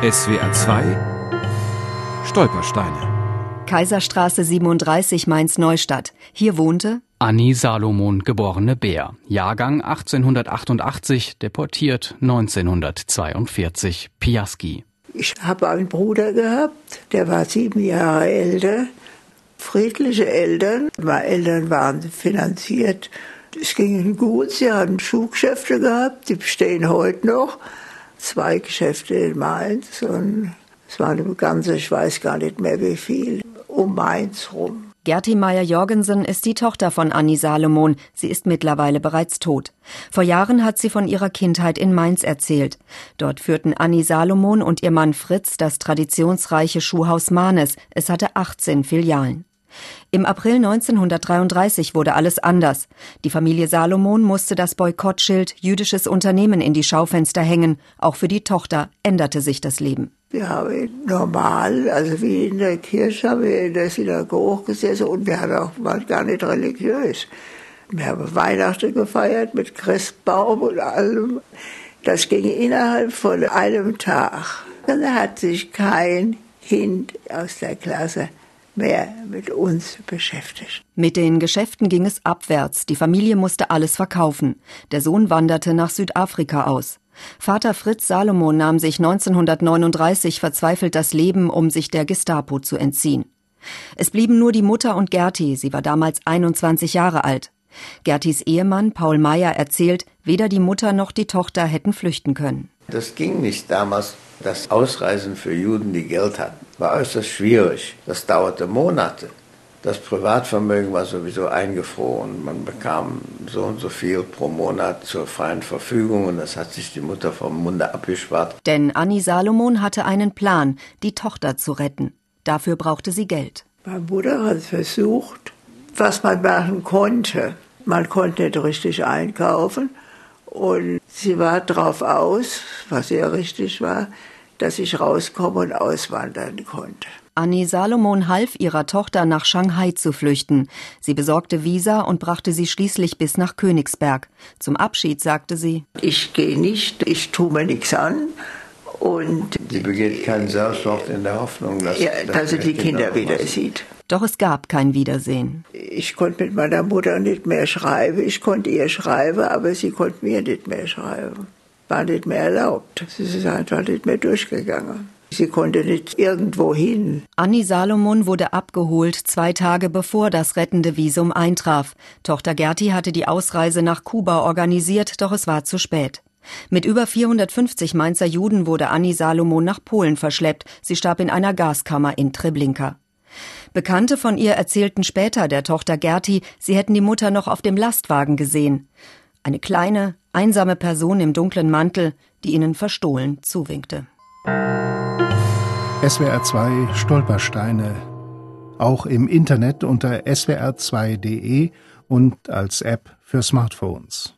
SWR 2 Stolpersteine Kaiserstraße 37 Mainz-Neustadt. Hier wohnte Annie Salomon, geborene Bär. Jahrgang 1888, deportiert 1942. Piaski. Ich habe einen Bruder gehabt, der war sieben Jahre älter. Friedliche Eltern. Meine Eltern waren finanziert. Es ging ihnen gut. Sie hatten Schuhgeschäfte gehabt, die bestehen heute noch zwei Geschäfte in Mainz und es waren im Ganzen, ich weiß gar nicht mehr wie viel, um Mainz rum. Gerti Meyer-Jorgensen ist die Tochter von Annie Salomon. Sie ist mittlerweile bereits tot. Vor Jahren hat sie von ihrer Kindheit in Mainz erzählt. Dort führten Annie Salomon und ihr Mann Fritz das traditionsreiche Schuhhaus Mahnes. Es hatte 18 Filialen. Im April 1933 wurde alles anders. Die Familie Salomon musste das Boykottschild jüdisches Unternehmen in die Schaufenster hängen. Auch für die Tochter änderte sich das Leben. Wir haben normal, also wie in der Kirche, haben wir in der Synagoge gesessen und wir hatten auch mal gar nicht religiös. Wir haben Weihnachten gefeiert mit Christbaum und allem. Das ging innerhalb von einem Tag. Dann hat sich kein Kind aus der Klasse mehr mit uns beschäftigt. Mit den Geschäften ging es abwärts. Die Familie musste alles verkaufen. Der Sohn wanderte nach Südafrika aus. Vater Fritz Salomon nahm sich 1939 verzweifelt das Leben, um sich der Gestapo zu entziehen. Es blieben nur die Mutter und Gerti, sie war damals 21 Jahre alt. Gertis Ehemann Paul Meyer erzählt, weder die Mutter noch die Tochter hätten flüchten können. Das ging nicht damals. Das Ausreisen für Juden, die Geld hatten, war äußerst schwierig. Das dauerte Monate. Das Privatvermögen war sowieso eingefroren. Man bekam so und so viel pro Monat zur freien Verfügung und das hat sich die Mutter vom Munde abgespart. Denn Annie Salomon hatte einen Plan, die Tochter zu retten. Dafür brauchte sie Geld. Meine Mutter hat versucht, was man machen konnte. Man konnte nicht richtig einkaufen und sie war drauf aus, was sehr richtig war, dass ich rauskommen und auswandern konnte. Annie Salomon half ihrer Tochter nach Shanghai zu flüchten. Sie besorgte Visa und brachte sie schließlich bis nach Königsberg. Zum Abschied sagte sie: Ich gehe nicht, ich tue mir nichts an. Und sie begeht keinen Selbstmord in der Hoffnung, dass, ja, dass sie die Kinder, Kinder wieder sieht. Doch es gab kein Wiedersehen. Ich konnte mit meiner Mutter nicht mehr schreiben. Ich konnte ihr schreiben, aber sie konnte mir nicht mehr schreiben. War nicht mehr erlaubt. Es ist einfach nicht mehr durchgegangen. Sie konnte nicht irgendwo hin. Annie Salomon wurde abgeholt, zwei Tage bevor das rettende Visum eintraf. Tochter Gerti hatte die Ausreise nach Kuba organisiert, doch es war zu spät. Mit über 450 Mainzer Juden wurde Annie Salomon nach Polen verschleppt. Sie starb in einer Gaskammer in Treblinka. Bekannte von ihr erzählten später der Tochter Gerti, sie hätten die Mutter noch auf dem Lastwagen gesehen. Eine kleine, einsame Person im dunklen Mantel, die ihnen verstohlen zuwinkte. SWR 2 Stolpersteine. Auch im Internet unter swr2.de und als App für Smartphones.